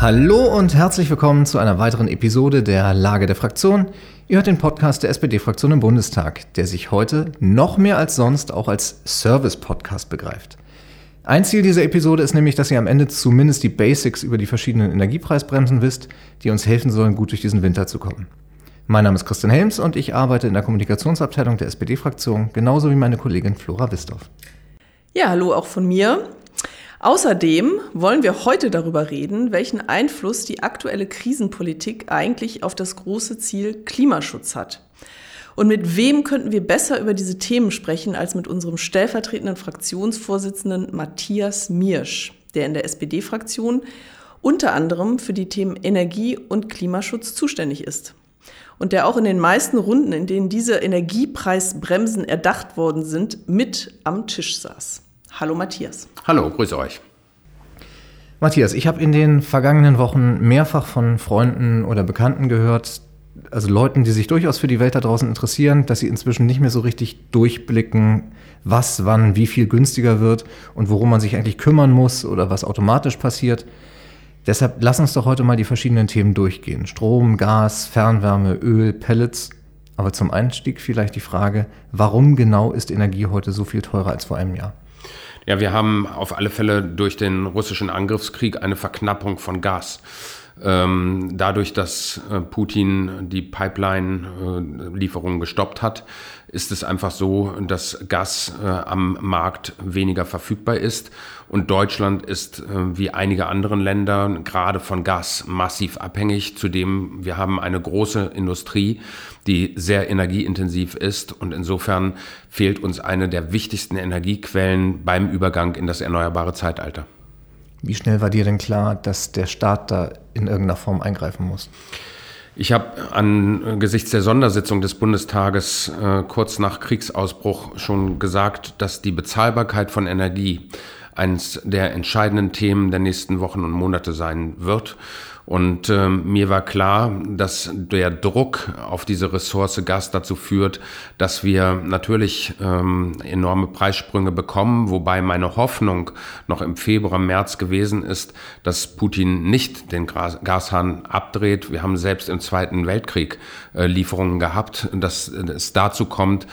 Hallo und herzlich willkommen zu einer weiteren Episode der Lage der Fraktion. Ihr hört den Podcast der SPD-Fraktion im Bundestag, der sich heute noch mehr als sonst auch als Service-Podcast begreift. Ein Ziel dieser Episode ist nämlich, dass ihr am Ende zumindest die Basics über die verschiedenen Energiepreisbremsen wisst, die uns helfen sollen, gut durch diesen Winter zu kommen. Mein Name ist Christian Helms und ich arbeite in der Kommunikationsabteilung der SPD-Fraktion, genauso wie meine Kollegin Flora Wisdorf. Ja, hallo auch von mir. Außerdem wollen wir heute darüber reden, welchen Einfluss die aktuelle Krisenpolitik eigentlich auf das große Ziel Klimaschutz hat. Und mit wem könnten wir besser über diese Themen sprechen als mit unserem stellvertretenden Fraktionsvorsitzenden Matthias Miersch, der in der SPD-Fraktion unter anderem für die Themen Energie und Klimaschutz zuständig ist. Und der auch in den meisten Runden, in denen diese Energiepreisbremsen erdacht worden sind, mit am Tisch saß. Hallo Matthias. Hallo, grüße euch. Matthias, ich habe in den vergangenen Wochen mehrfach von Freunden oder Bekannten gehört, also Leuten, die sich durchaus für die Welt da draußen interessieren, dass sie inzwischen nicht mehr so richtig durchblicken, was, wann, wie viel günstiger wird und worum man sich eigentlich kümmern muss oder was automatisch passiert. Deshalb lass uns doch heute mal die verschiedenen Themen durchgehen. Strom, Gas, Fernwärme, Öl, Pellets. Aber zum Einstieg vielleicht die Frage, warum genau ist Energie heute so viel teurer als vor einem Jahr? Ja, wir haben auf alle Fälle durch den russischen Angriffskrieg eine Verknappung von Gas. Ähm, dadurch, dass äh, Putin die Pipeline-Lieferungen gestoppt hat, ist es einfach so, dass Gas äh, am Markt weniger verfügbar ist. Und Deutschland ist, äh, wie einige andere Länder, gerade von Gas massiv abhängig. Zudem, wir haben eine große Industrie, die sehr energieintensiv ist. Und insofern fehlt uns eine der wichtigsten Energiequellen beim Übergang in das erneuerbare Zeitalter. Wie schnell war dir denn klar, dass der Staat da in irgendeiner Form eingreifen muss? Ich habe angesichts der Sondersitzung des Bundestages äh, kurz nach Kriegsausbruch schon gesagt, dass die Bezahlbarkeit von Energie eines der entscheidenden Themen der nächsten Wochen und Monate sein wird. Und äh, mir war klar, dass der Druck auf diese Ressource Gas dazu führt, dass wir natürlich ähm, enorme Preissprünge bekommen, wobei meine Hoffnung noch im Februar, März gewesen ist, dass Putin nicht den Gashahn abdreht. Wir haben selbst im Zweiten Weltkrieg äh, Lieferungen gehabt, dass es dazu kommt,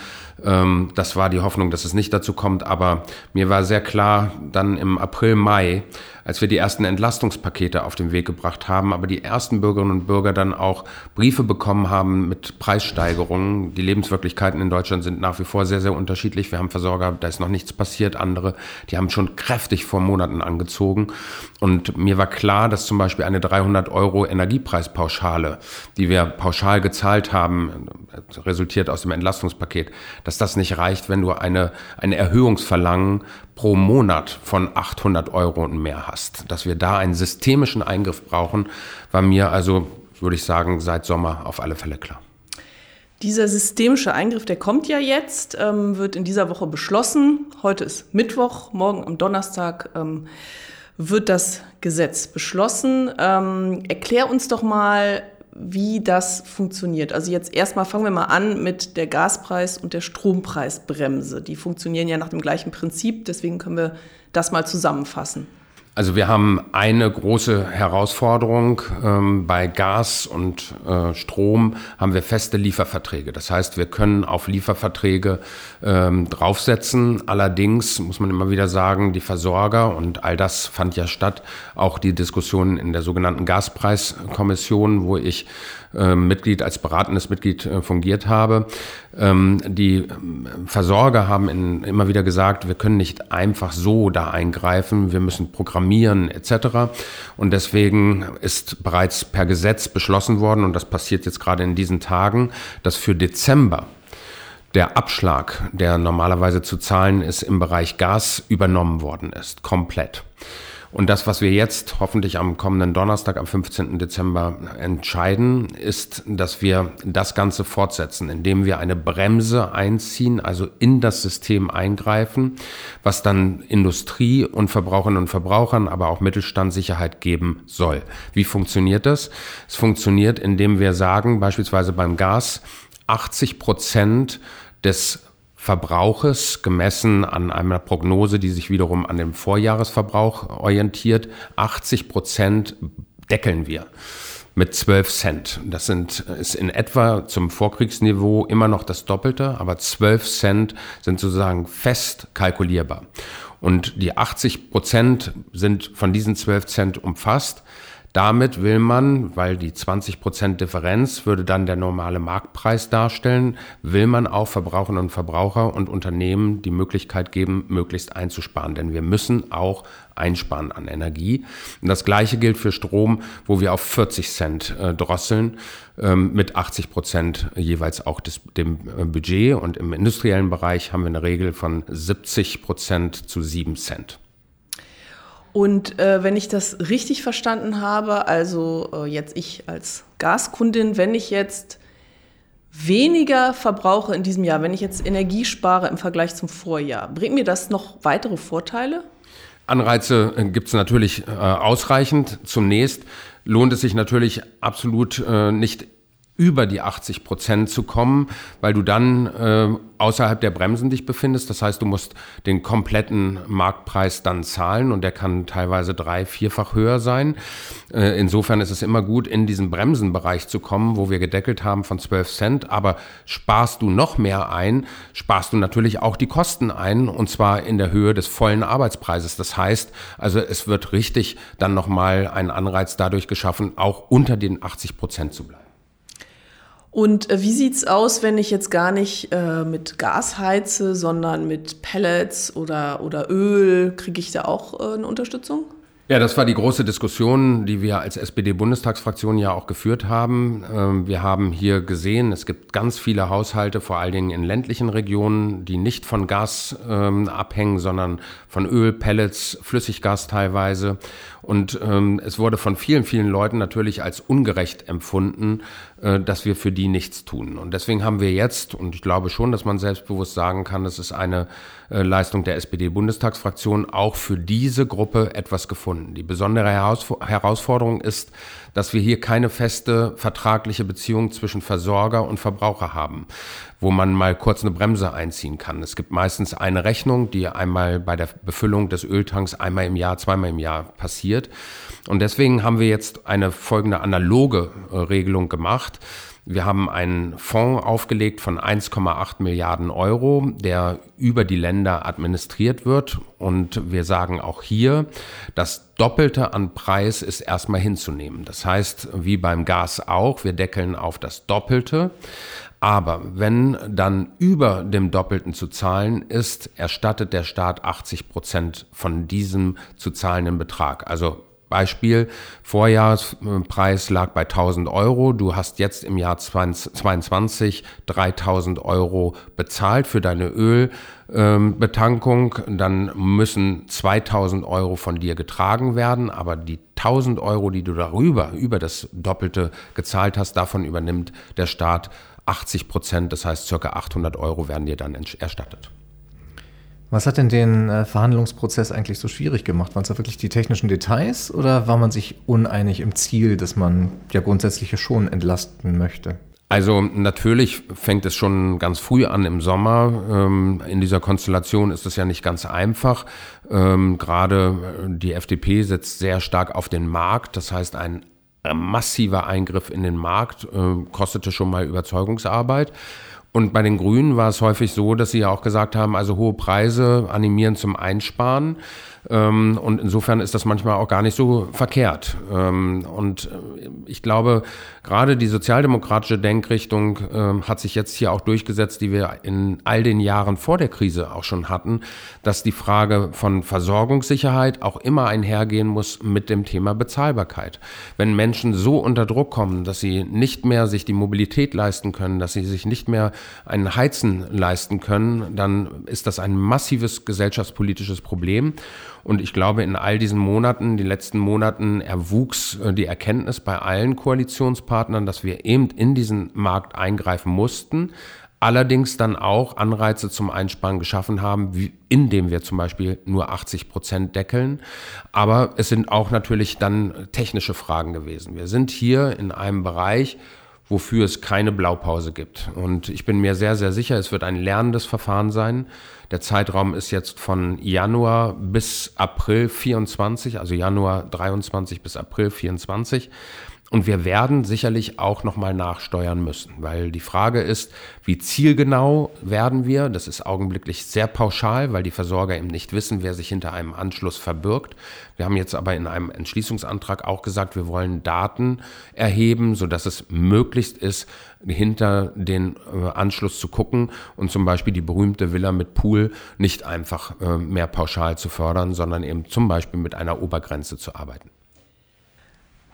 ähm, das war die Hoffnung, dass es nicht dazu kommt. Aber mir war sehr klar, dann im April, Mai, als wir die ersten Entlastungspakete auf den Weg gebracht haben, aber die ersten Bürgerinnen und Bürger dann auch Briefe bekommen haben mit Preissteigerungen. Die Lebenswirklichkeiten in Deutschland sind nach wie vor sehr, sehr unterschiedlich. Wir haben Versorger, da ist noch nichts passiert. Andere, die haben schon kräftig vor Monaten angezogen. Und mir war klar, dass zum Beispiel eine 300 Euro Energiepreispauschale, die wir pauschal gezahlt haben, resultiert aus dem Entlastungspaket, dass das nicht reicht, wenn du eine, eine Erhöhungsverlangen pro Monat von 800 Euro und mehr hast. Dass wir da einen systemischen Eingriff brauchen, war mir also, würde ich sagen, seit Sommer auf alle Fälle klar. Dieser systemische Eingriff, der kommt ja jetzt, ähm, wird in dieser Woche beschlossen. Heute ist Mittwoch, morgen am Donnerstag ähm, wird das Gesetz beschlossen. Ähm, erklär uns doch mal, wie das funktioniert. Also jetzt erstmal fangen wir mal an mit der Gaspreis- und der Strompreisbremse. Die funktionieren ja nach dem gleichen Prinzip, deswegen können wir das mal zusammenfassen. Also wir haben eine große Herausforderung. Ähm, bei Gas und äh, Strom haben wir feste Lieferverträge. Das heißt, wir können auf Lieferverträge ähm, draufsetzen. Allerdings muss man immer wieder sagen, die Versorger, und all das fand ja statt, auch die Diskussion in der sogenannten Gaspreiskommission, wo ich Mitglied, als beratendes Mitglied äh, fungiert habe. Ähm, die ähm, Versorger haben in, immer wieder gesagt, wir können nicht einfach so da eingreifen, wir müssen programmieren etc. Und deswegen ist bereits per Gesetz beschlossen worden, und das passiert jetzt gerade in diesen Tagen, dass für Dezember der Abschlag, der normalerweise zu zahlen ist, im Bereich Gas übernommen worden ist, komplett. Und das, was wir jetzt hoffentlich am kommenden Donnerstag, am 15. Dezember entscheiden, ist, dass wir das Ganze fortsetzen, indem wir eine Bremse einziehen, also in das System eingreifen, was dann Industrie und Verbraucherinnen und Verbrauchern, aber auch Mittelstand Sicherheit geben soll. Wie funktioniert das? Es funktioniert, indem wir sagen, beispielsweise beim Gas, 80 Prozent des Verbrauches gemessen an einer Prognose, die sich wiederum an dem Vorjahresverbrauch orientiert. 80 Prozent deckeln wir mit 12 Cent. Das sind, ist in etwa zum Vorkriegsniveau immer noch das Doppelte, aber 12 Cent sind sozusagen fest kalkulierbar. Und die 80 Prozent sind von diesen 12 Cent umfasst. Damit will man, weil die 20% Differenz würde dann der normale Marktpreis darstellen, will man auch Verbraucherinnen und Verbraucher und Unternehmen die Möglichkeit geben, möglichst einzusparen. Denn wir müssen auch einsparen an Energie. Und das Gleiche gilt für Strom, wo wir auf 40 Cent äh, drosseln, ähm, mit 80 Prozent jeweils auch des, dem äh, Budget. Und im industriellen Bereich haben wir eine Regel von 70 Prozent zu 7 Cent. Und äh, wenn ich das richtig verstanden habe, also äh, jetzt ich als Gaskundin, wenn ich jetzt weniger verbrauche in diesem Jahr, wenn ich jetzt Energie spare im Vergleich zum Vorjahr, bringt mir das noch weitere Vorteile? Anreize äh, gibt es natürlich äh, ausreichend. Zunächst lohnt es sich natürlich absolut äh, nicht über die 80 Prozent zu kommen, weil du dann äh, außerhalb der Bremsen dich befindest. Das heißt, du musst den kompletten Marktpreis dann zahlen und der kann teilweise drei, vierfach höher sein. Äh, insofern ist es immer gut, in diesen Bremsenbereich zu kommen, wo wir gedeckelt haben von 12 Cent. Aber sparst du noch mehr ein, sparst du natürlich auch die Kosten ein und zwar in der Höhe des vollen Arbeitspreises. Das heißt, also es wird richtig dann nochmal ein Anreiz dadurch geschaffen, auch unter den 80 Prozent zu bleiben. Und äh, wie sieht's aus, wenn ich jetzt gar nicht äh, mit Gas heize, sondern mit Pellets oder, oder Öl? Kriege ich da auch äh, eine Unterstützung? Ja, das war die große Diskussion, die wir als SPD-Bundestagsfraktion ja auch geführt haben. Ähm, wir haben hier gesehen, es gibt ganz viele Haushalte, vor allen Dingen in ländlichen Regionen, die nicht von Gas ähm, abhängen, sondern von Öl, Pellets, Flüssiggas teilweise. Und ähm, es wurde von vielen, vielen Leuten natürlich als ungerecht empfunden, dass wir für die nichts tun. Und deswegen haben wir jetzt, und ich glaube schon, dass man selbstbewusst sagen kann, das ist eine äh, Leistung der SPD-Bundestagsfraktion, auch für diese Gruppe etwas gefunden. Die besondere Herausforderung ist, dass wir hier keine feste vertragliche Beziehung zwischen Versorger und Verbraucher haben, wo man mal kurz eine Bremse einziehen kann. Es gibt meistens eine Rechnung, die einmal bei der Befüllung des Öltanks einmal im Jahr, zweimal im Jahr passiert. Und deswegen haben wir jetzt eine folgende analoge äh, Regelung gemacht. Wir haben einen Fonds aufgelegt von 1,8 Milliarden Euro, der über die Länder administriert wird. Und wir sagen auch hier, das Doppelte an Preis ist erstmal hinzunehmen. Das heißt, wie beim Gas auch, wir deckeln auf das Doppelte. Aber wenn dann über dem Doppelten zu zahlen ist, erstattet der Staat 80 Prozent von diesem zu zahlenden Betrag. Also Beispiel, Vorjahrespreis lag bei 1000 Euro. Du hast jetzt im Jahr 2022 3000 Euro bezahlt für deine Ölbetankung. Dann müssen 2000 Euro von dir getragen werden. Aber die 1000 Euro, die du darüber, über das Doppelte gezahlt hast, davon übernimmt der Staat 80 Prozent. Das heißt, circa 800 Euro werden dir dann erstattet. Was hat denn den äh, Verhandlungsprozess eigentlich so schwierig gemacht? Waren es da wirklich die technischen Details oder war man sich uneinig im Ziel, dass man ja grundsätzlich schon entlasten möchte? Also natürlich fängt es schon ganz früh an im Sommer. Ähm, in dieser Konstellation ist es ja nicht ganz einfach. Ähm, gerade äh, die FDP setzt sehr stark auf den Markt. Das heißt, ein massiver Eingriff in den Markt äh, kostete schon mal Überzeugungsarbeit. Und bei den Grünen war es häufig so, dass sie ja auch gesagt haben, also hohe Preise animieren zum Einsparen. Ähm, und insofern ist das manchmal auch gar nicht so verkehrt. Ähm, und äh, ich glaube, gerade die sozialdemokratische Denkrichtung ähm, hat sich jetzt hier auch durchgesetzt, die wir in all den Jahren vor der Krise auch schon hatten, dass die Frage von Versorgungssicherheit auch immer einhergehen muss mit dem Thema Bezahlbarkeit. Wenn Menschen so unter Druck kommen, dass sie nicht mehr sich die Mobilität leisten können, dass sie sich nicht mehr ein Heizen leisten können, dann ist das ein massives gesellschaftspolitisches Problem. Und ich glaube, in all diesen Monaten, den letzten Monaten, erwuchs äh, die Erkenntnis bei allen Koalitionspartnern, dass wir eben in diesen Markt eingreifen mussten. Allerdings dann auch Anreize zum Einsparen geschaffen haben, wie, indem wir zum Beispiel nur 80 Prozent deckeln. Aber es sind auch natürlich dann technische Fragen gewesen. Wir sind hier in einem Bereich, wofür es keine Blaupause gibt. Und ich bin mir sehr, sehr sicher, es wird ein lernendes Verfahren sein. Der Zeitraum ist jetzt von Januar bis April 24, also Januar 23 bis April 24. Und wir werden sicherlich auch nochmal nachsteuern müssen, weil die Frage ist, wie zielgenau werden wir? Das ist augenblicklich sehr pauschal, weil die Versorger eben nicht wissen, wer sich hinter einem Anschluss verbirgt. Wir haben jetzt aber in einem Entschließungsantrag auch gesagt, wir wollen Daten erheben, sodass es möglichst ist, hinter den äh, Anschluss zu gucken und zum Beispiel die berühmte Villa mit Pool nicht einfach äh, mehr pauschal zu fördern, sondern eben zum Beispiel mit einer Obergrenze zu arbeiten.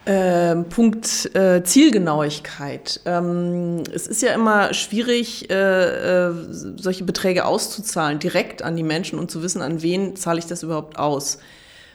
Ähm, Punkt äh, Zielgenauigkeit. Ähm, es ist ja immer schwierig, äh, äh, solche Beträge auszuzahlen, direkt an die Menschen und zu wissen, an wen zahle ich das überhaupt aus.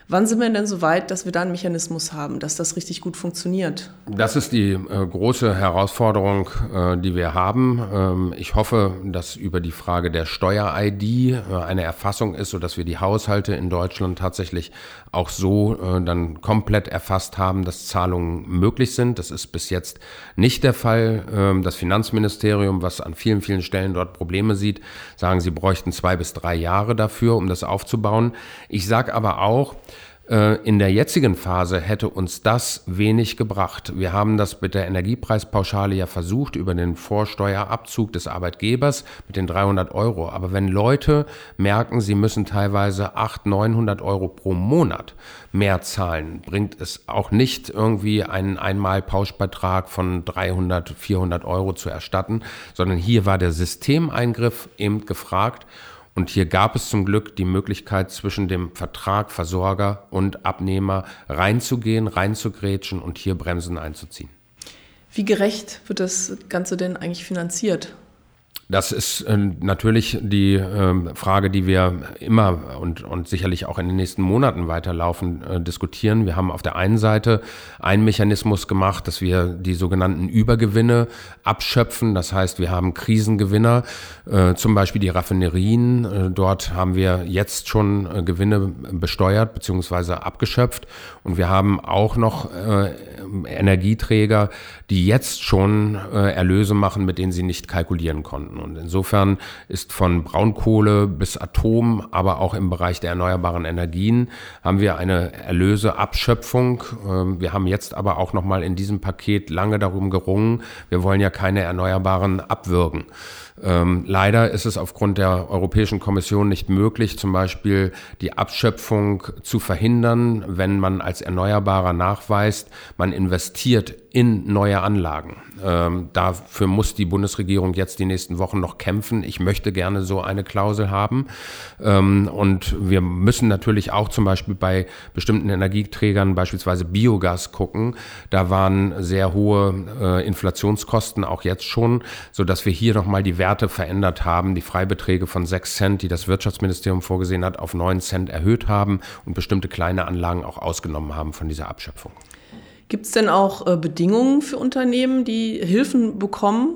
Wann sind wir denn so weit, dass wir da einen Mechanismus haben, dass das richtig gut funktioniert? Das ist die äh, große Herausforderung, äh, die wir haben. Ähm, ich hoffe, dass über die Frage der Steuer-ID äh, eine Erfassung ist, sodass wir die Haushalte in Deutschland tatsächlich auch so äh, dann komplett erfasst haben, dass Zahlungen möglich sind. Das ist bis jetzt nicht der Fall. Ähm, das Finanzministerium, was an vielen, vielen Stellen dort Probleme sieht, sagen, sie bräuchten zwei bis drei Jahre dafür, um das aufzubauen. Ich sage aber auch, in der jetzigen Phase hätte uns das wenig gebracht. Wir haben das mit der Energiepreispauschale ja versucht über den Vorsteuerabzug des Arbeitgebers mit den 300 Euro. Aber wenn Leute merken, sie müssen teilweise 800, 900 Euro pro Monat mehr zahlen, bringt es auch nicht irgendwie einen Einmalpauschbetrag von 300, 400 Euro zu erstatten, sondern hier war der Systemeingriff eben gefragt. Und hier gab es zum Glück die Möglichkeit, zwischen dem Vertrag, Versorger und Abnehmer reinzugehen, reinzugrätschen und hier Bremsen einzuziehen. Wie gerecht wird das Ganze denn eigentlich finanziert? Das ist äh, natürlich die äh, Frage, die wir immer und, und sicherlich auch in den nächsten Monaten weiterlaufen äh, diskutieren. Wir haben auf der einen Seite einen Mechanismus gemacht, dass wir die sogenannten Übergewinne abschöpfen. Das heißt, wir haben Krisengewinner, äh, zum Beispiel die Raffinerien. Äh, dort haben wir jetzt schon äh, Gewinne besteuert bzw. abgeschöpft. Und wir haben auch noch Energieträger, die jetzt schon Erlöse machen, mit denen sie nicht kalkulieren konnten. Und insofern ist von Braunkohle bis Atom, aber auch im Bereich der erneuerbaren Energien haben wir eine Erlöseabschöpfung. Ähm, wir haben jetzt aber auch noch mal in diesem Paket lange darum gerungen. Wir wollen ja keine Erneuerbaren abwürgen. Ähm, leider ist es aufgrund der Europäischen Kommission nicht möglich, zum Beispiel die Abschöpfung zu verhindern, wenn man als Erneuerbarer nachweist, man investiert in neue Anlagen. Ähm, dafür muss die Bundesregierung jetzt die nächsten Wochen noch kämpfen. Ich möchte gerne so eine Klausel haben. Ähm, und wir müssen natürlich auch zum Beispiel bei bestimmten Energieträgern, beispielsweise Biogas, gucken. Da waren sehr hohe äh, Inflationskosten auch jetzt schon, sodass wir hier nochmal die Werte verändert haben, die Freibeträge von 6 Cent, die das Wirtschaftsministerium vorgesehen hat, auf 9 Cent erhöht haben und bestimmte kleine Anlagen auch ausgenommen haben von dieser Abschöpfung. Gibt es denn auch äh, Bedingungen für Unternehmen, die Hilfen bekommen?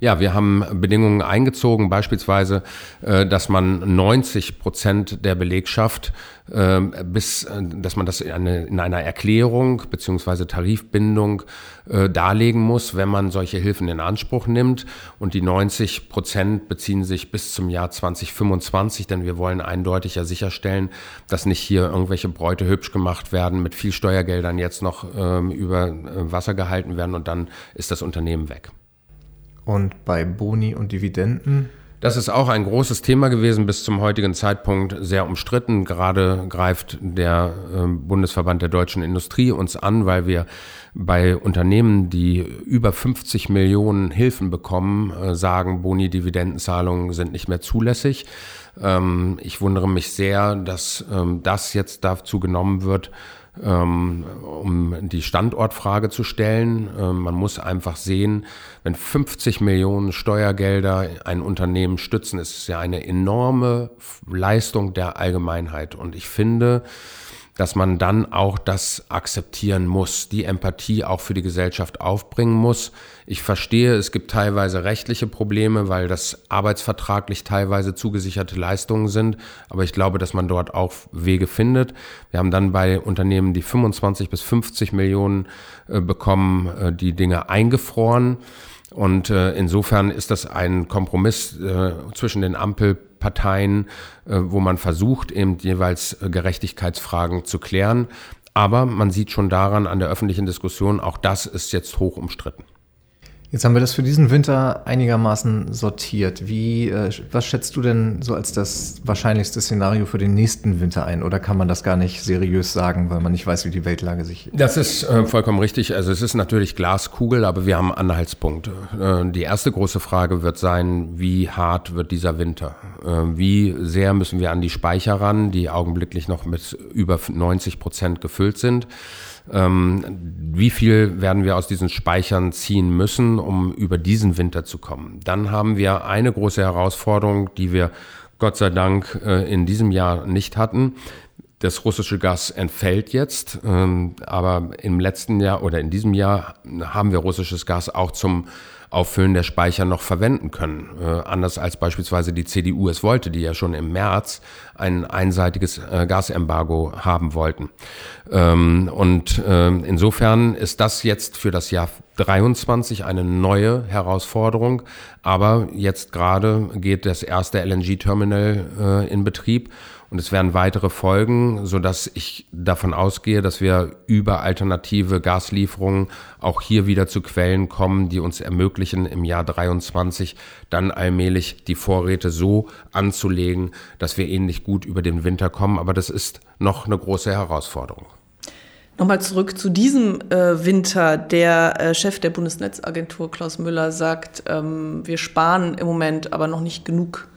Ja, wir haben Bedingungen eingezogen, beispielsweise, äh, dass man 90 Prozent der Belegschaft bis, äh, dass man das in, eine, in einer Erklärung beziehungsweise Tarifbindung äh, darlegen muss, wenn man solche Hilfen in Anspruch nimmt. Und die 90 Prozent beziehen sich bis zum Jahr 2025, denn wir wollen eindeutig ja sicherstellen, dass nicht hier irgendwelche Bräute hübsch gemacht werden, mit viel Steuergeldern jetzt noch ähm, über äh, Wasser gehalten werden und dann ist das Unternehmen weg. Und bei Boni und Dividenden das ist auch ein großes Thema gewesen, bis zum heutigen Zeitpunkt sehr umstritten. Gerade greift der ähm, Bundesverband der deutschen Industrie uns an, weil wir bei Unternehmen, die über 50 Millionen Hilfen bekommen, äh, sagen, Boni-Dividendenzahlungen sind nicht mehr zulässig. Ähm, ich wundere mich sehr, dass ähm, das jetzt dazu genommen wird, um die Standortfrage zu stellen. Ähm, man muss einfach sehen, wenn 50 Millionen Steuergelder ein Unternehmen stützen, ist es ja eine enorme Leistung der Allgemeinheit. Und ich finde, dass man dann auch das akzeptieren muss, die Empathie auch für die Gesellschaft aufbringen muss. Ich verstehe, es gibt teilweise rechtliche Probleme, weil das arbeitsvertraglich teilweise zugesicherte Leistungen sind, aber ich glaube, dass man dort auch Wege findet. Wir haben dann bei Unternehmen, die 25 bis 50 Millionen äh, bekommen, äh, die Dinge eingefroren. Und äh, insofern ist das ein Kompromiss äh, zwischen den Ampelparteien, äh, wo man versucht, eben jeweils äh, Gerechtigkeitsfragen zu klären. Aber man sieht schon daran an der öffentlichen Diskussion, auch das ist jetzt hoch umstritten. Jetzt haben wir das für diesen Winter einigermaßen sortiert. Wie, äh, was schätzt du denn so als das wahrscheinlichste Szenario für den nächsten Winter ein? Oder kann man das gar nicht seriös sagen, weil man nicht weiß, wie die Weltlage sich. Das ist äh, vollkommen richtig. Also es ist natürlich Glaskugel, aber wir haben Anhaltspunkte. Äh, die erste große Frage wird sein, wie hart wird dieser Winter? Äh, wie sehr müssen wir an die Speicher ran, die augenblicklich noch mit über 90 Prozent gefüllt sind? Ähm, wie viel werden wir aus diesen Speichern ziehen müssen, um über diesen Winter zu kommen? Dann haben wir eine große Herausforderung, die wir Gott sei Dank äh, in diesem Jahr nicht hatten. Das russische Gas entfällt jetzt, ähm, aber im letzten Jahr oder in diesem Jahr haben wir russisches Gas auch zum Auffüllen der Speicher noch verwenden können. Äh, anders als beispielsweise die CDU es wollte, die ja schon im März ein einseitiges äh, Gasembargo haben wollten. Ähm, und äh, insofern ist das jetzt für das Jahr 23 eine neue Herausforderung. Aber jetzt gerade geht das erste LNG-Terminal äh, in Betrieb und es werden weitere folgen, so dass ich davon ausgehe, dass wir über alternative Gaslieferungen auch hier wieder zu Quellen kommen, die uns ermöglichen, im Jahr 23 dann allmählich die Vorräte so anzulegen, dass wir ähnlich gut über den Winter kommen. Aber das ist noch eine große Herausforderung. Nochmal zurück zu diesem äh, Winter. Der äh, Chef der Bundesnetzagentur, Klaus Müller, sagt, ähm, wir sparen im Moment aber noch nicht genug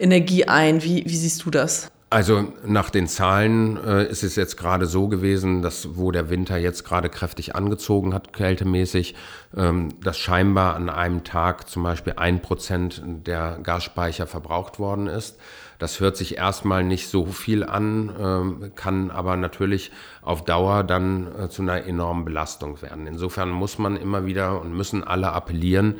Energie ein. Wie, wie siehst du das? Also nach den Zahlen äh, ist es jetzt gerade so gewesen, dass wo der Winter jetzt gerade kräftig angezogen hat, kältemäßig, ähm, dass scheinbar an einem Tag zum Beispiel ein Prozent der Gasspeicher verbraucht worden ist. Das hört sich erstmal nicht so viel an, ähm, kann aber natürlich auf Dauer dann äh, zu einer enormen Belastung werden. Insofern muss man immer wieder und müssen alle appellieren,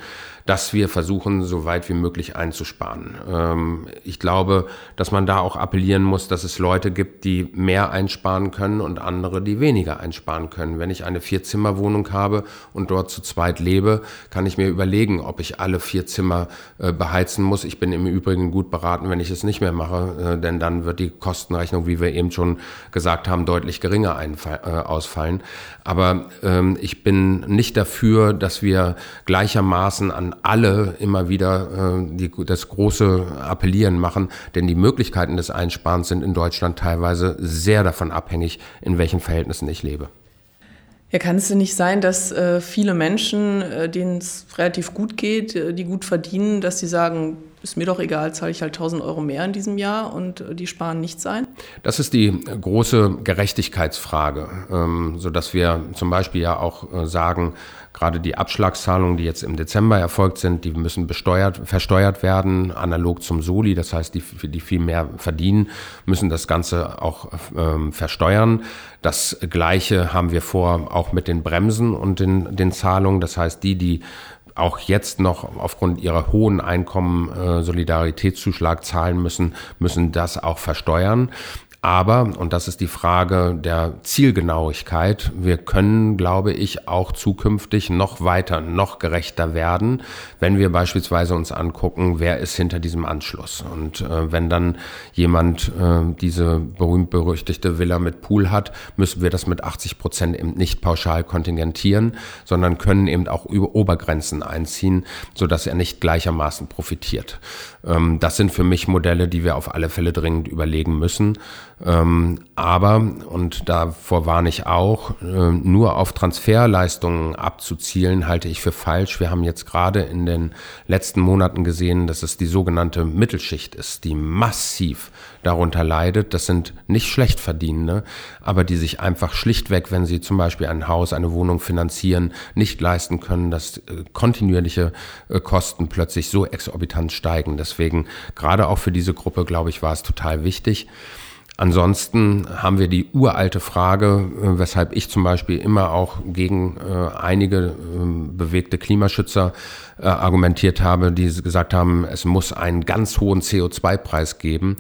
dass wir versuchen, so weit wie möglich einzusparen. Ähm, ich glaube, dass man da auch appellieren muss, dass es Leute gibt, die mehr einsparen können und andere, die weniger einsparen können. Wenn ich eine Vierzimmerwohnung habe und dort zu zweit lebe, kann ich mir überlegen, ob ich alle vier Zimmer äh, beheizen muss. Ich bin im Übrigen gut beraten, wenn ich es nicht mehr mehr mache, äh, denn dann wird die Kostenrechnung, wie wir eben schon gesagt haben, deutlich geringer äh, ausfallen. Aber ähm, ich bin nicht dafür, dass wir gleichermaßen an alle immer wieder äh, die, das große Appellieren machen, denn die Möglichkeiten des Einsparens sind in Deutschland teilweise sehr davon abhängig, in welchen Verhältnissen ich lebe. Ja, kann es denn nicht sein, dass äh, viele Menschen, äh, denen es relativ gut geht, äh, die gut verdienen, dass sie sagen, ist mir doch egal, zahle ich halt 1000 Euro mehr in diesem Jahr und äh, die sparen nichts ein? Das ist die große Gerechtigkeitsfrage, ähm, sodass wir zum Beispiel ja auch äh, sagen, gerade die Abschlagszahlungen, die jetzt im Dezember erfolgt sind, die müssen besteuert, versteuert werden, analog zum Soli. Das heißt, die, die viel mehr verdienen, müssen das Ganze auch ähm, versteuern. Das Gleiche haben wir vor, auch mit den Bremsen und den, den Zahlungen. Das heißt, die, die auch jetzt noch aufgrund ihrer hohen Einkommen äh, Solidaritätszuschlag zahlen müssen, müssen das auch versteuern. Aber, und das ist die Frage der Zielgenauigkeit, wir können, glaube ich, auch zukünftig noch weiter, noch gerechter werden, wenn wir beispielsweise uns angucken, wer ist hinter diesem Anschluss. Und äh, wenn dann jemand äh, diese berühmt-berüchtigte Villa mit Pool hat, müssen wir das mit 80 Prozent eben nicht pauschal kontingentieren, sondern können eben auch über Obergrenzen einziehen, sodass er nicht gleichermaßen profitiert. Ähm, das sind für mich Modelle, die wir auf alle Fälle dringend überlegen müssen. Ähm, aber, und davor warne ich auch, äh, nur auf Transferleistungen abzuzielen, halte ich für falsch. Wir haben jetzt gerade in den letzten Monaten gesehen, dass es die sogenannte Mittelschicht ist, die massiv darunter leidet. Das sind nicht schlecht verdienende, aber die sich einfach schlichtweg, wenn sie zum Beispiel ein Haus, eine Wohnung finanzieren, nicht leisten können, dass äh, kontinuierliche äh, Kosten plötzlich so exorbitant steigen. Deswegen, gerade auch für diese Gruppe, glaube ich, war es total wichtig. Ansonsten haben wir die uralte Frage, äh, weshalb ich zum Beispiel immer auch gegen äh, einige ähm, bewegte Klimaschützer äh, argumentiert habe, die gesagt haben, es muss einen ganz hohen CO2-Preis geben.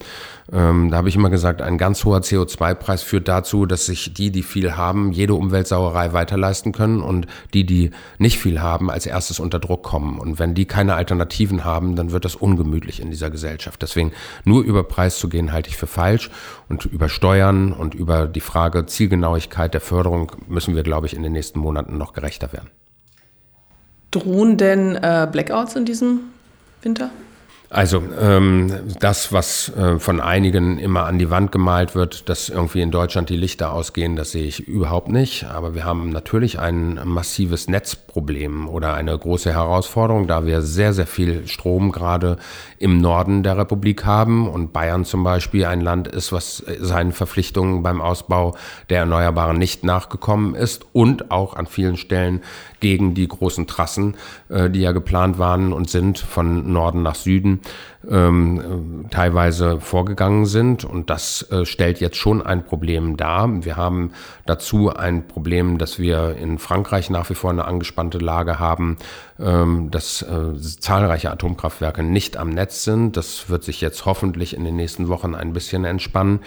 Ähm, da habe ich immer gesagt, ein ganz hoher CO2-Preis führt dazu, dass sich die, die viel haben, jede Umweltsauerei weiterleisten können und die, die nicht viel haben, als erstes unter Druck kommen. Und wenn die keine Alternativen haben, dann wird das ungemütlich in dieser Gesellschaft. Deswegen nur über Preis zu gehen, halte ich für falsch. Und über Steuern und über die Frage Zielgenauigkeit der Förderung müssen wir, glaube ich, in den nächsten Monaten noch gerechter werden. Drohen denn äh, Blackouts in diesem Winter? Also ähm, das, was äh, von einigen immer an die Wand gemalt wird, dass irgendwie in Deutschland die Lichter ausgehen, das sehe ich überhaupt nicht. Aber wir haben natürlich ein massives Netzproblem oder eine große Herausforderung, da wir sehr, sehr viel Strom gerade im Norden der Republik haben und Bayern zum Beispiel ein Land ist, was seinen Verpflichtungen beim Ausbau der Erneuerbaren nicht nachgekommen ist und auch an vielen Stellen gegen die großen Trassen, äh, die ja geplant waren und sind von Norden nach Süden, ähm, teilweise vorgegangen sind. Und das äh, stellt jetzt schon ein Problem dar. Wir haben dazu ein Problem, dass wir in Frankreich nach wie vor eine angespannte Lage haben, ähm, dass äh, zahlreiche Atomkraftwerke nicht am Netz sind. Das wird sich jetzt hoffentlich in den nächsten Wochen ein bisschen entspannen.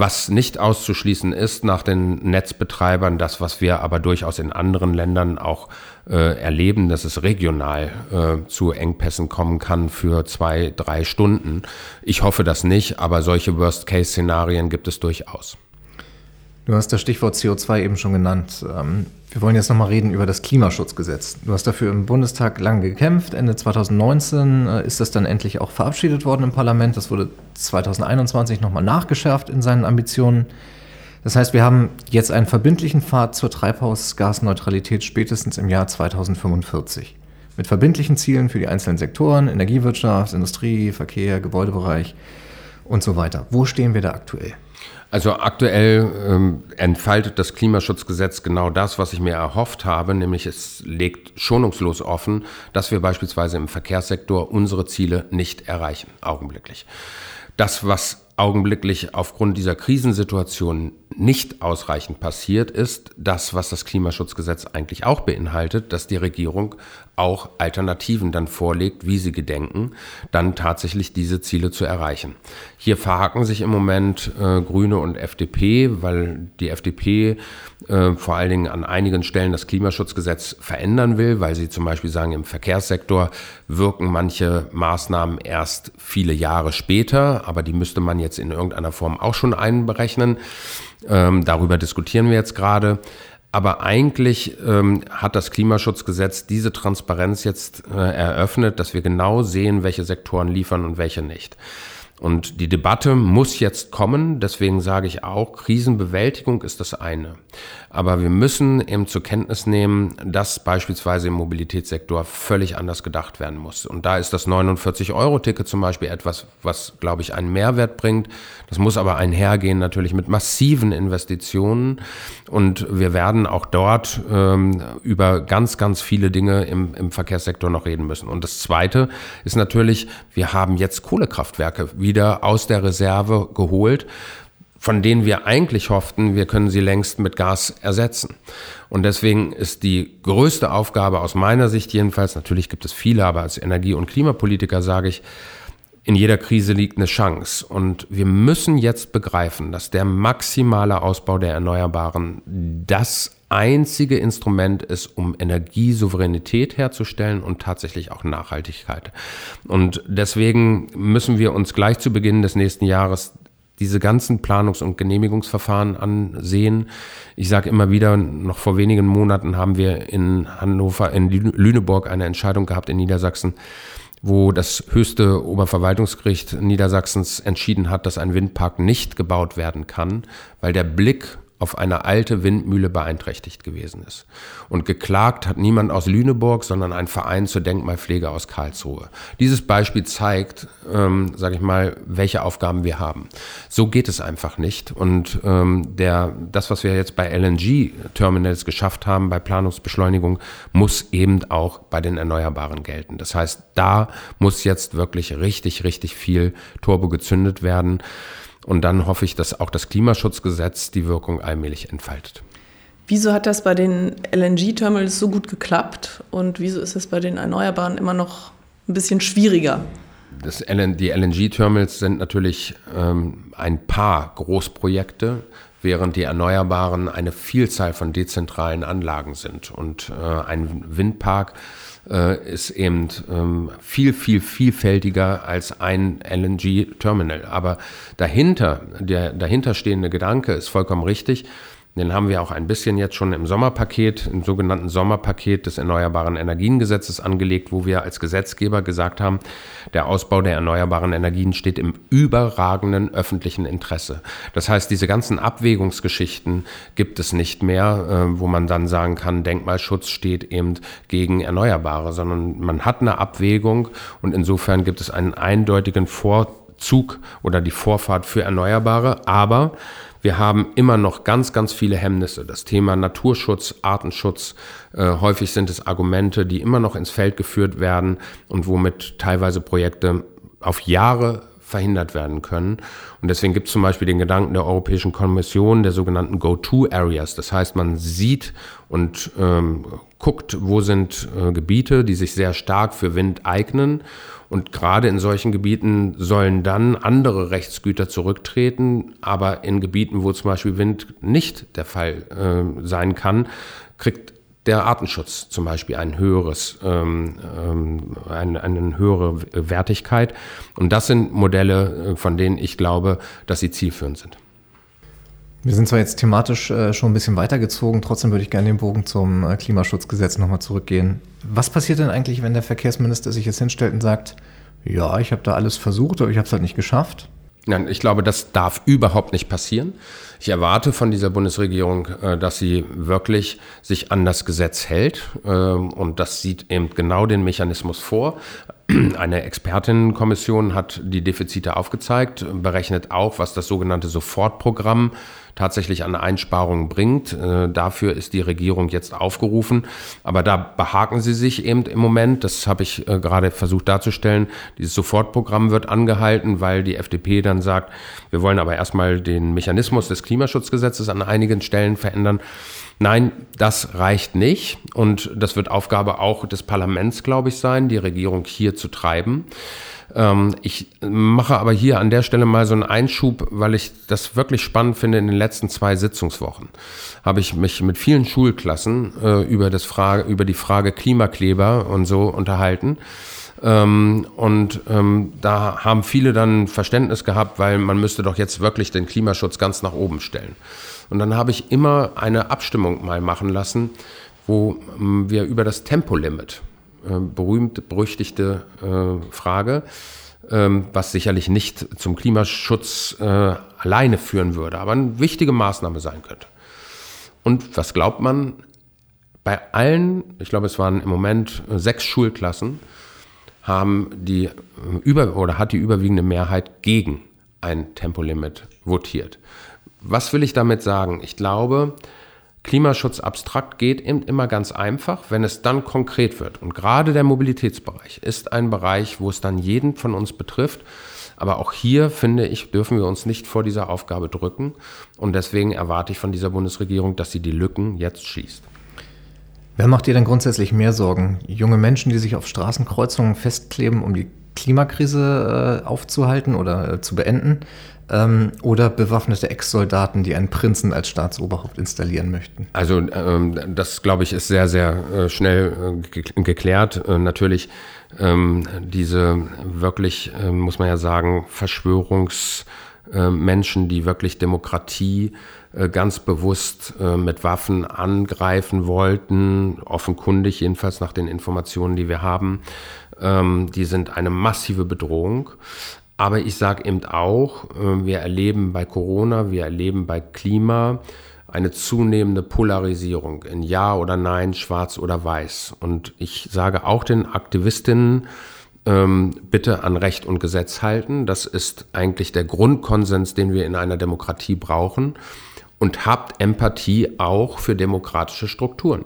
Was nicht auszuschließen ist nach den Netzbetreibern, das, was wir aber durchaus in anderen Ländern auch äh, erleben, dass es regional äh, zu Engpässen kommen kann für zwei, drei Stunden. Ich hoffe das nicht, aber solche Worst-Case-Szenarien gibt es durchaus. Du hast das Stichwort CO2 eben schon genannt. Ähm, wir wollen jetzt nochmal reden über das Klimaschutzgesetz. Du hast dafür im Bundestag lange gekämpft. Ende 2019 äh, ist das dann endlich auch verabschiedet worden im Parlament. Das wurde 2021 nochmal nachgeschärft in seinen Ambitionen. Das heißt, wir haben jetzt einen verbindlichen Pfad zur Treibhausgasneutralität spätestens im Jahr 2045. Mit verbindlichen Zielen für die einzelnen Sektoren, Energiewirtschaft, Industrie, Verkehr, Gebäudebereich und so weiter. Wo stehen wir da aktuell? Also aktuell ähm, entfaltet das Klimaschutzgesetz genau das, was ich mir erhofft habe, nämlich es legt schonungslos offen, dass wir beispielsweise im Verkehrssektor unsere Ziele nicht erreichen, augenblicklich. Das, was augenblicklich aufgrund dieser Krisensituation nicht ausreichend passiert, ist das, was das Klimaschutzgesetz eigentlich auch beinhaltet, dass die Regierung auch Alternativen dann vorlegt, wie sie gedenken, dann tatsächlich diese Ziele zu erreichen. Hier verhaken sich im Moment äh, Grüne und FDP, weil die FDP äh, vor allen Dingen an einigen Stellen das Klimaschutzgesetz verändern will, weil sie zum Beispiel sagen, im Verkehrssektor wirken manche Maßnahmen erst viele Jahre später, aber die müsste man jetzt in irgendeiner Form auch schon einberechnen. Ähm, darüber diskutieren wir jetzt gerade. Aber eigentlich ähm, hat das Klimaschutzgesetz diese Transparenz jetzt äh, eröffnet, dass wir genau sehen, welche Sektoren liefern und welche nicht. Und die Debatte muss jetzt kommen. Deswegen sage ich auch, Krisenbewältigung ist das eine. Aber wir müssen eben zur Kenntnis nehmen, dass beispielsweise im Mobilitätssektor völlig anders gedacht werden muss. Und da ist das 49-Euro-Ticket zum Beispiel etwas, was, glaube ich, einen Mehrwert bringt. Das muss aber einhergehen natürlich mit massiven Investitionen. Und wir werden auch dort ähm, über ganz, ganz viele Dinge im, im Verkehrssektor noch reden müssen. Und das Zweite ist natürlich, wir haben jetzt Kohlekraftwerke wieder aus der Reserve geholt von denen wir eigentlich hofften, wir können sie längst mit Gas ersetzen. Und deswegen ist die größte Aufgabe aus meiner Sicht jedenfalls, natürlich gibt es viele, aber als Energie- und Klimapolitiker sage ich, in jeder Krise liegt eine Chance. Und wir müssen jetzt begreifen, dass der maximale Ausbau der Erneuerbaren das einzige Instrument ist, um Energiesouveränität herzustellen und tatsächlich auch Nachhaltigkeit. Und deswegen müssen wir uns gleich zu Beginn des nächsten Jahres diese ganzen Planungs- und Genehmigungsverfahren ansehen. Ich sage immer wieder, noch vor wenigen Monaten haben wir in Hannover, in Lüneburg eine Entscheidung gehabt in Niedersachsen, wo das höchste Oberverwaltungsgericht Niedersachsens entschieden hat, dass ein Windpark nicht gebaut werden kann, weil der Blick auf eine alte Windmühle beeinträchtigt gewesen ist. Und geklagt hat niemand aus Lüneburg, sondern ein Verein zur Denkmalpflege aus Karlsruhe. Dieses Beispiel zeigt, ähm, sage ich mal, welche Aufgaben wir haben. So geht es einfach nicht. Und ähm, der, das, was wir jetzt bei LNG-Terminals geschafft haben, bei Planungsbeschleunigung, muss eben auch bei den Erneuerbaren gelten. Das heißt, da muss jetzt wirklich richtig, richtig viel Turbo gezündet werden. Und dann hoffe ich, dass auch das Klimaschutzgesetz die Wirkung allmählich entfaltet. Wieso hat das bei den LNG-Terminals so gut geklappt und wieso ist es bei den Erneuerbaren immer noch ein bisschen schwieriger? Das die LNG-Terminals sind natürlich ähm, ein paar Großprojekte, während die Erneuerbaren eine Vielzahl von dezentralen Anlagen sind. Und äh, ein Windpark äh, ist eben ähm, viel, viel vielfältiger als ein LNG-Terminal. Aber dahinter, der dahinterstehende Gedanke ist vollkommen richtig. Den haben wir auch ein bisschen jetzt schon im Sommerpaket, im sogenannten Sommerpaket des Erneuerbaren Energiengesetzes angelegt, wo wir als Gesetzgeber gesagt haben, der Ausbau der erneuerbaren Energien steht im überragenden öffentlichen Interesse. Das heißt, diese ganzen Abwägungsgeschichten gibt es nicht mehr, äh, wo man dann sagen kann, Denkmalschutz steht eben gegen Erneuerbare, sondern man hat eine Abwägung und insofern gibt es einen eindeutigen Vorzug oder die Vorfahrt für Erneuerbare, aber wir haben immer noch ganz, ganz viele Hemmnisse. Das Thema Naturschutz, Artenschutz, äh, häufig sind es Argumente, die immer noch ins Feld geführt werden und womit teilweise Projekte auf Jahre verhindert werden können. Und deswegen gibt es zum Beispiel den Gedanken der Europäischen Kommission der sogenannten Go-To-Areas. Das heißt, man sieht und ähm, guckt, wo sind äh, Gebiete, die sich sehr stark für Wind eignen und gerade in solchen Gebieten sollen dann andere Rechtsgüter zurücktreten, aber in Gebieten, wo zum Beispiel Wind nicht der Fall äh, sein kann, kriegt der Artenschutz zum Beispiel ein höheres, ähm, ähm, eine, eine höhere Wertigkeit. Und das sind Modelle, äh, von denen ich glaube, dass sie zielführend sind. Wir sind zwar jetzt thematisch äh, schon ein bisschen weitergezogen, trotzdem würde ich gerne den Bogen zum äh, Klimaschutzgesetz nochmal zurückgehen. Was passiert denn eigentlich, wenn der Verkehrsminister sich jetzt hinstellt und sagt, ja, ich habe da alles versucht, aber ich habe es halt nicht geschafft? Nein, ich glaube, das darf überhaupt nicht passieren. Ich erwarte von dieser Bundesregierung, äh, dass sie wirklich sich an das Gesetz hält. Ähm, und das sieht eben genau den Mechanismus vor. Eine Expertinnenkommission hat die Defizite aufgezeigt, berechnet auch, was das sogenannte Sofortprogramm tatsächlich an Einsparungen bringt. Äh, dafür ist die Regierung jetzt aufgerufen. Aber da behaken sie sich eben im Moment. Das habe ich äh, gerade versucht darzustellen. Dieses Sofortprogramm wird angehalten, weil die FDP dann sagt, wir wollen aber erstmal den Mechanismus des Klimaschutzgesetzes an einigen Stellen verändern. Nein, das reicht nicht. Und das wird Aufgabe auch des Parlaments, glaube ich, sein, die Regierung hier zu treiben. Ähm, ich mache aber hier an der Stelle mal so einen Einschub, weil ich das wirklich spannend finde. In den letzten zwei Sitzungswochen habe ich mich mit vielen Schulklassen äh, über, das Frage, über die Frage Klimakleber und so unterhalten. Ähm, und ähm, da haben viele dann Verständnis gehabt, weil man müsste doch jetzt wirklich den Klimaschutz ganz nach oben stellen. Und dann habe ich immer eine Abstimmung mal machen lassen, wo ähm, wir über das Tempolimit, berühmt berüchtigte äh, Frage, ähm, was sicherlich nicht zum Klimaschutz äh, alleine führen würde, aber eine wichtige Maßnahme sein könnte. Und was glaubt man? Bei allen, ich glaube, es waren im Moment sechs Schulklassen, haben die über oder hat die überwiegende Mehrheit gegen ein Tempolimit votiert. Was will ich damit sagen? Ich glaube, Klimaschutz abstrakt geht eben immer ganz einfach, wenn es dann konkret wird. Und gerade der Mobilitätsbereich ist ein Bereich, wo es dann jeden von uns betrifft. Aber auch hier, finde ich, dürfen wir uns nicht vor dieser Aufgabe drücken. Und deswegen erwarte ich von dieser Bundesregierung, dass sie die Lücken jetzt schließt. Wer macht ihr denn grundsätzlich mehr Sorgen? Junge Menschen, die sich auf Straßenkreuzungen festkleben, um die Klimakrise äh, aufzuhalten oder äh, zu beenden? Ähm, oder bewaffnete Ex-Soldaten, die einen Prinzen als Staatsoberhaupt installieren möchten? Also ähm, das, glaube ich, ist sehr, sehr äh, schnell äh, geklärt. Äh, natürlich ähm, diese wirklich, äh, muss man ja sagen, Verschwörungsmenschen, äh, die wirklich Demokratie äh, ganz bewusst mit Waffen angreifen wollten, offenkundig jedenfalls nach den Informationen, die wir haben, ähm, die sind eine massive Bedrohung. Aber ich sage eben auch, äh, wir erleben bei Corona, wir erleben bei Klima eine zunehmende Polarisierung in Ja oder Nein, Schwarz oder Weiß. Und ich sage auch den Aktivistinnen, ähm, bitte an Recht und Gesetz halten. Das ist eigentlich der Grundkonsens, den wir in einer Demokratie brauchen. Und habt Empathie auch für demokratische Strukturen.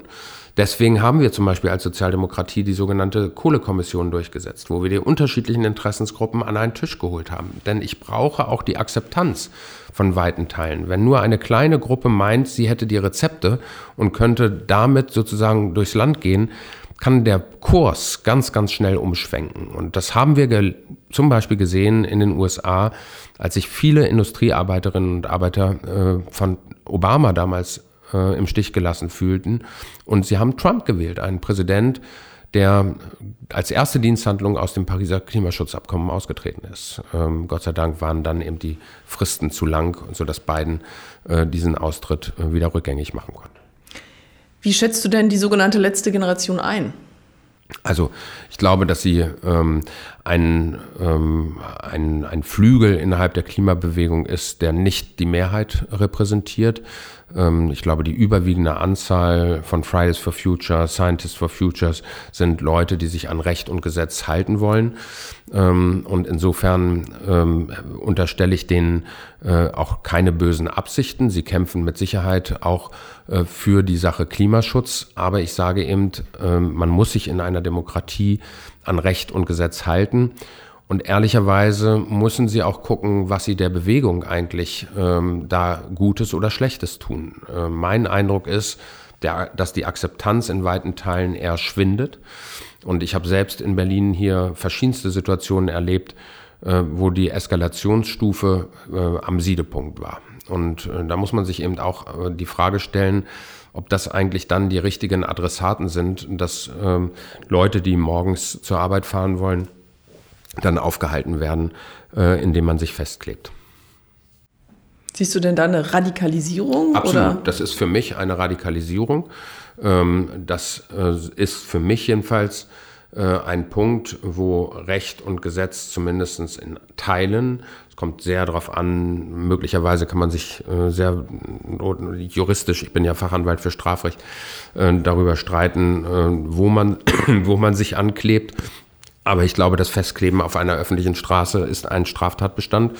Deswegen haben wir zum Beispiel als Sozialdemokratie die sogenannte Kohlekommission durchgesetzt, wo wir die unterschiedlichen Interessensgruppen an einen Tisch geholt haben. Denn ich brauche auch die Akzeptanz von weiten Teilen. Wenn nur eine kleine Gruppe meint, sie hätte die Rezepte und könnte damit sozusagen durchs Land gehen, kann der Kurs ganz, ganz schnell umschwenken. Und das haben wir zum Beispiel gesehen in den USA, als sich viele Industriearbeiterinnen und Arbeiter äh, von Obama damals äh, im Stich gelassen fühlten. Und sie haben Trump gewählt, einen Präsident, der als erste Diensthandlung aus dem Pariser Klimaschutzabkommen ausgetreten ist. Ähm, Gott sei Dank waren dann eben die Fristen zu lang, sodass Biden äh, diesen Austritt äh, wieder rückgängig machen konnten. Wie schätzt du denn die sogenannte letzte Generation ein? Also ich glaube, dass sie ähm, ein, ähm, ein, ein Flügel innerhalb der Klimabewegung ist, der nicht die Mehrheit repräsentiert. Ähm, ich glaube, die überwiegende Anzahl von Fridays for Future, Scientists for Futures sind Leute, die sich an Recht und Gesetz halten wollen. Ähm, und insofern ähm, unterstelle ich denen äh, auch keine bösen Absichten. Sie kämpfen mit Sicherheit auch äh, für die Sache Klimaschutz. Aber ich sage eben, man muss sich in einer Demokratie an Recht und Gesetz halten. Und ehrlicherweise müssen sie auch gucken, was sie der Bewegung eigentlich ähm, da Gutes oder Schlechtes tun. Äh, mein Eindruck ist, der, dass die Akzeptanz in weiten Teilen eher schwindet. Und ich habe selbst in Berlin hier verschiedenste Situationen erlebt, äh, wo die Eskalationsstufe äh, am Siedepunkt war. Und äh, da muss man sich eben auch äh, die Frage stellen, ob das eigentlich dann die richtigen Adressaten sind, dass ähm, Leute, die morgens zur Arbeit fahren wollen, dann aufgehalten werden, äh, indem man sich festklebt. Siehst du denn da eine Radikalisierung? Absolut, oder? das ist für mich eine Radikalisierung. Ähm, das äh, ist für mich jedenfalls äh, ein Punkt, wo Recht und Gesetz zumindest in Teilen, es kommt sehr darauf an, möglicherweise kann man sich äh, sehr juristisch, ich bin ja Fachanwalt für Strafrecht, äh, darüber streiten, äh, wo, man, wo man sich anklebt. Aber ich glaube, das Festkleben auf einer öffentlichen Straße ist ein Straftatbestand.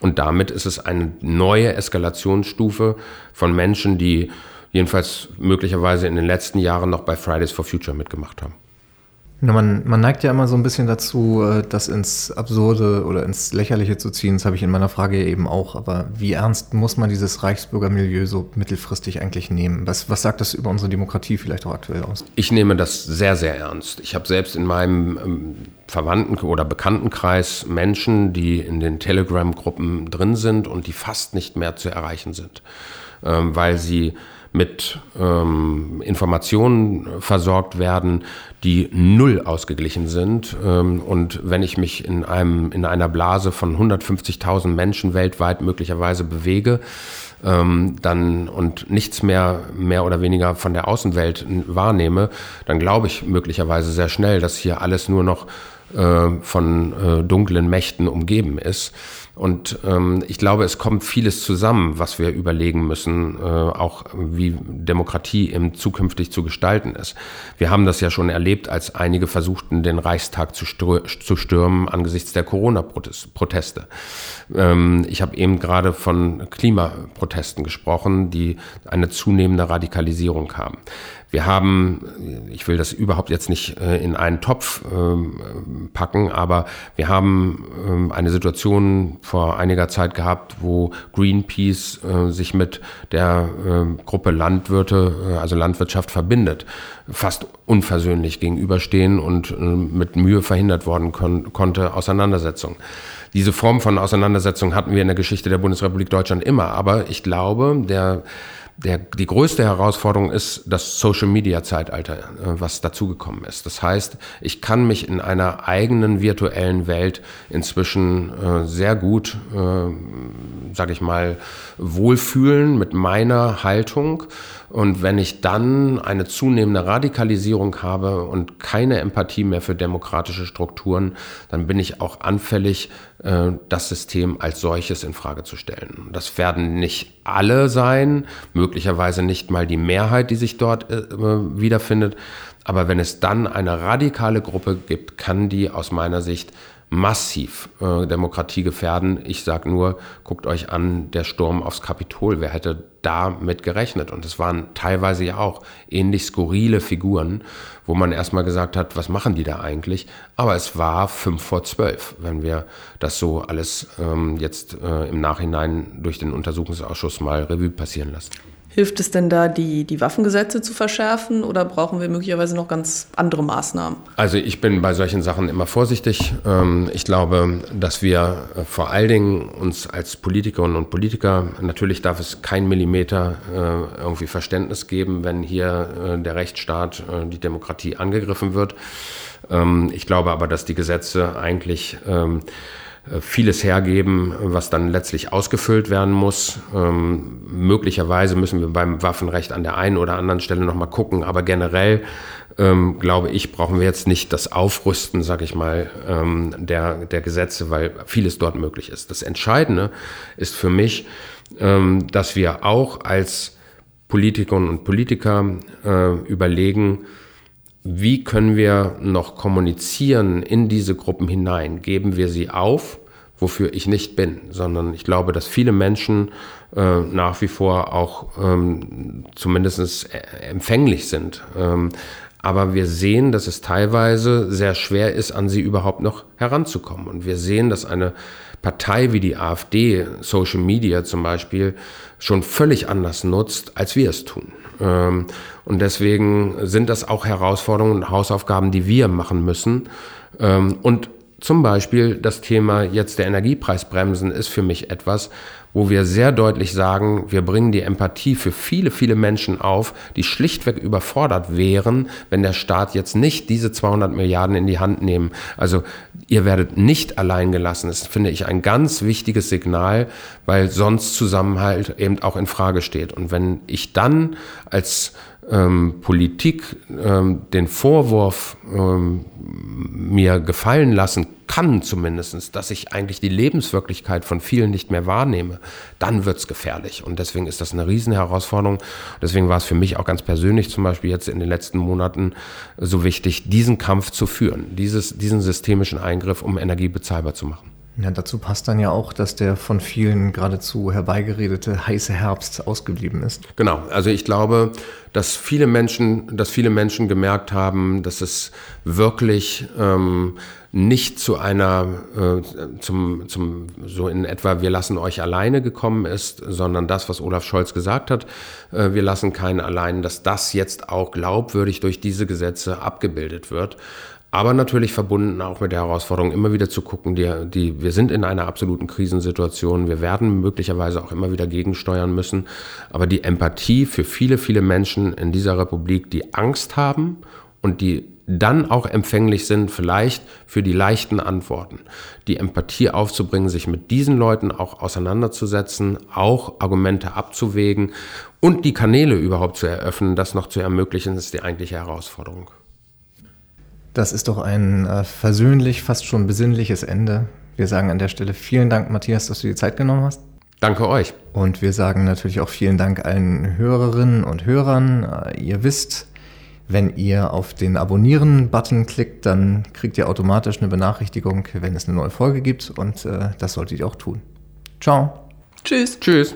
Und damit ist es eine neue Eskalationsstufe von Menschen, die jedenfalls möglicherweise in den letzten Jahren noch bei Fridays for Future mitgemacht haben. Man, man, neigt ja immer so ein bisschen dazu, äh, das ins Absurde oder ins Lächerliche zu ziehen. Das habe ich in meiner Frage eben auch. Aber wie ernst muss man dieses Reichsbürgermilieu so mittelfristig eigentlich nehmen? Was, was sagt das über unsere Demokratie vielleicht auch aktuell aus? Ich nehme das sehr, sehr ernst. Ich habe selbst in meinem ähm, Verwandten- oder Bekanntenkreis Menschen, die in den Telegram-Gruppen drin sind und die fast nicht mehr zu erreichen sind, ähm, weil sie mit ähm, Informationen versorgt werden, die null ausgeglichen sind. Ähm, und wenn ich mich in, einem, in einer Blase von 150.000 Menschen weltweit möglicherweise bewege, ähm, dann und nichts mehr mehr oder weniger von der Außenwelt wahrnehme, dann glaube ich möglicherweise sehr schnell, dass hier alles nur noch äh, von äh, dunklen Mächten umgeben ist. Und ähm, ich glaube, es kommt vieles zusammen, was wir überlegen müssen, äh, auch wie Demokratie eben zukünftig zu gestalten ist. Wir haben das ja schon erlebt, als einige versuchten, den Reichstag zu, zu stürmen angesichts der Corona-Proteste. Ähm, ich habe eben gerade von Klimaprotesten gesprochen, die eine zunehmende Radikalisierung haben. Wir haben, ich will das überhaupt jetzt nicht äh, in einen Topf ähm, packen, aber wir haben ähm, eine Situation vor einiger Zeit gehabt, wo Greenpeace äh, sich mit der ähm, Gruppe Landwirte, äh, also Landwirtschaft verbindet, fast unversöhnlich gegenüberstehen und mit Mühe verhindert worden konnte Auseinandersetzungen. Diese Form von Auseinandersetzung hatten wir in der Geschichte der Bundesrepublik Deutschland immer, aber ich glaube, der der, die größte Herausforderung ist das Social-Media-Zeitalter, äh, was dazugekommen ist. Das heißt, ich kann mich in einer eigenen virtuellen Welt inzwischen äh, sehr gut, äh, sage ich mal, wohlfühlen mit meiner Haltung. Und wenn ich dann eine zunehmende Radikalisierung habe und keine Empathie mehr für demokratische Strukturen, dann bin ich auch anfällig, äh, das System als solches in Frage zu stellen. Das werden nicht alle sein, möglicherweise nicht mal die Mehrheit, die sich dort äh, wiederfindet. Aber wenn es dann eine radikale Gruppe gibt, kann die aus meiner Sicht massiv äh, Demokratie gefährden. Ich sage nur, guckt euch an, der Sturm aufs Kapitol. Wer hätte damit gerechnet? Und es waren teilweise ja auch ähnlich skurrile Figuren, wo man erstmal gesagt hat, was machen die da eigentlich? Aber es war fünf vor zwölf, wenn wir das so alles ähm, jetzt äh, im Nachhinein durch den Untersuchungsausschuss mal Revue passieren lassen. Hilft es denn da, die, die Waffengesetze zu verschärfen oder brauchen wir möglicherweise noch ganz andere Maßnahmen? Also ich bin bei solchen Sachen immer vorsichtig. Ähm, ich glaube, dass wir äh, vor allen Dingen uns als Politikerinnen und Politiker, natürlich darf es kein Millimeter äh, irgendwie Verständnis geben, wenn hier äh, der Rechtsstaat, die Demokratie angegriffen wird. Ähm, ich glaube aber, dass die Gesetze eigentlich ähm, äh, vieles hergeben, was dann letztlich ausgefüllt werden muss. Ähm, möglicherweise müssen wir beim Waffenrecht an der einen oder anderen Stelle nochmal gucken, aber generell ähm, glaube ich, brauchen wir jetzt nicht das Aufrüsten, sag ich mal, ähm, der, der Gesetze, weil vieles dort möglich ist. Das Entscheidende ist für mich, ähm, dass wir auch als Politikerinnen und Politiker äh, überlegen, wie können wir noch kommunizieren in diese Gruppen hinein? Geben wir sie auf, wofür ich nicht bin, sondern ich glaube, dass viele Menschen äh, nach wie vor auch ähm, zumindest empfänglich sind. Ähm, aber wir sehen, dass es teilweise sehr schwer ist, an sie überhaupt noch heranzukommen. Und wir sehen, dass eine Partei wie die AfD, Social Media zum Beispiel, schon völlig anders nutzt, als wir es tun. Ähm, und deswegen sind das auch Herausforderungen und Hausaufgaben, die wir machen müssen. Ähm, und zum Beispiel das Thema jetzt der Energiepreisbremsen ist für mich etwas, wo wir sehr deutlich sagen, wir bringen die Empathie für viele, viele Menschen auf, die schlichtweg überfordert wären, wenn der Staat jetzt nicht diese 200 Milliarden in die Hand nehmen. Also ihr werdet nicht allein gelassen. Das finde ich ein ganz wichtiges Signal, weil sonst Zusammenhalt eben auch in Frage steht. Und wenn ich dann als ähm, Politik ähm, den Vorwurf ähm, mir gefallen lassen kann, zumindest, dass ich eigentlich die Lebenswirklichkeit von vielen nicht mehr wahrnehme, dann wird es gefährlich. Und deswegen ist das eine Riesenherausforderung. Deswegen war es für mich auch ganz persönlich zum Beispiel jetzt in den letzten Monaten so wichtig, diesen Kampf zu führen, dieses, diesen systemischen Eingriff, um Energie bezahlbar zu machen. Ja, dazu passt dann ja auch, dass der von vielen geradezu herbeigeredete heiße Herbst ausgeblieben ist. Genau, also ich glaube, dass viele Menschen, dass viele Menschen gemerkt haben, dass es wirklich ähm, nicht zu einer, äh, zum, zum, so in etwa, wir lassen euch alleine gekommen ist, sondern das, was Olaf Scholz gesagt hat, äh, wir lassen keinen allein, dass das jetzt auch glaubwürdig durch diese Gesetze abgebildet wird aber natürlich verbunden auch mit der Herausforderung, immer wieder zu gucken, die, die, wir sind in einer absoluten Krisensituation, wir werden möglicherweise auch immer wieder gegensteuern müssen, aber die Empathie für viele, viele Menschen in dieser Republik, die Angst haben und die dann auch empfänglich sind, vielleicht für die leichten Antworten. Die Empathie aufzubringen, sich mit diesen Leuten auch auseinanderzusetzen, auch Argumente abzuwägen und die Kanäle überhaupt zu eröffnen, das noch zu ermöglichen, ist die eigentliche Herausforderung. Das ist doch ein äh, versöhnlich, fast schon besinnliches Ende. Wir sagen an der Stelle vielen Dank, Matthias, dass du die Zeit genommen hast. Danke euch. Und wir sagen natürlich auch vielen Dank allen Hörerinnen und Hörern. Äh, ihr wisst, wenn ihr auf den Abonnieren-Button klickt, dann kriegt ihr automatisch eine Benachrichtigung, wenn es eine neue Folge gibt. Und äh, das solltet ihr auch tun. Ciao. Tschüss. Tschüss.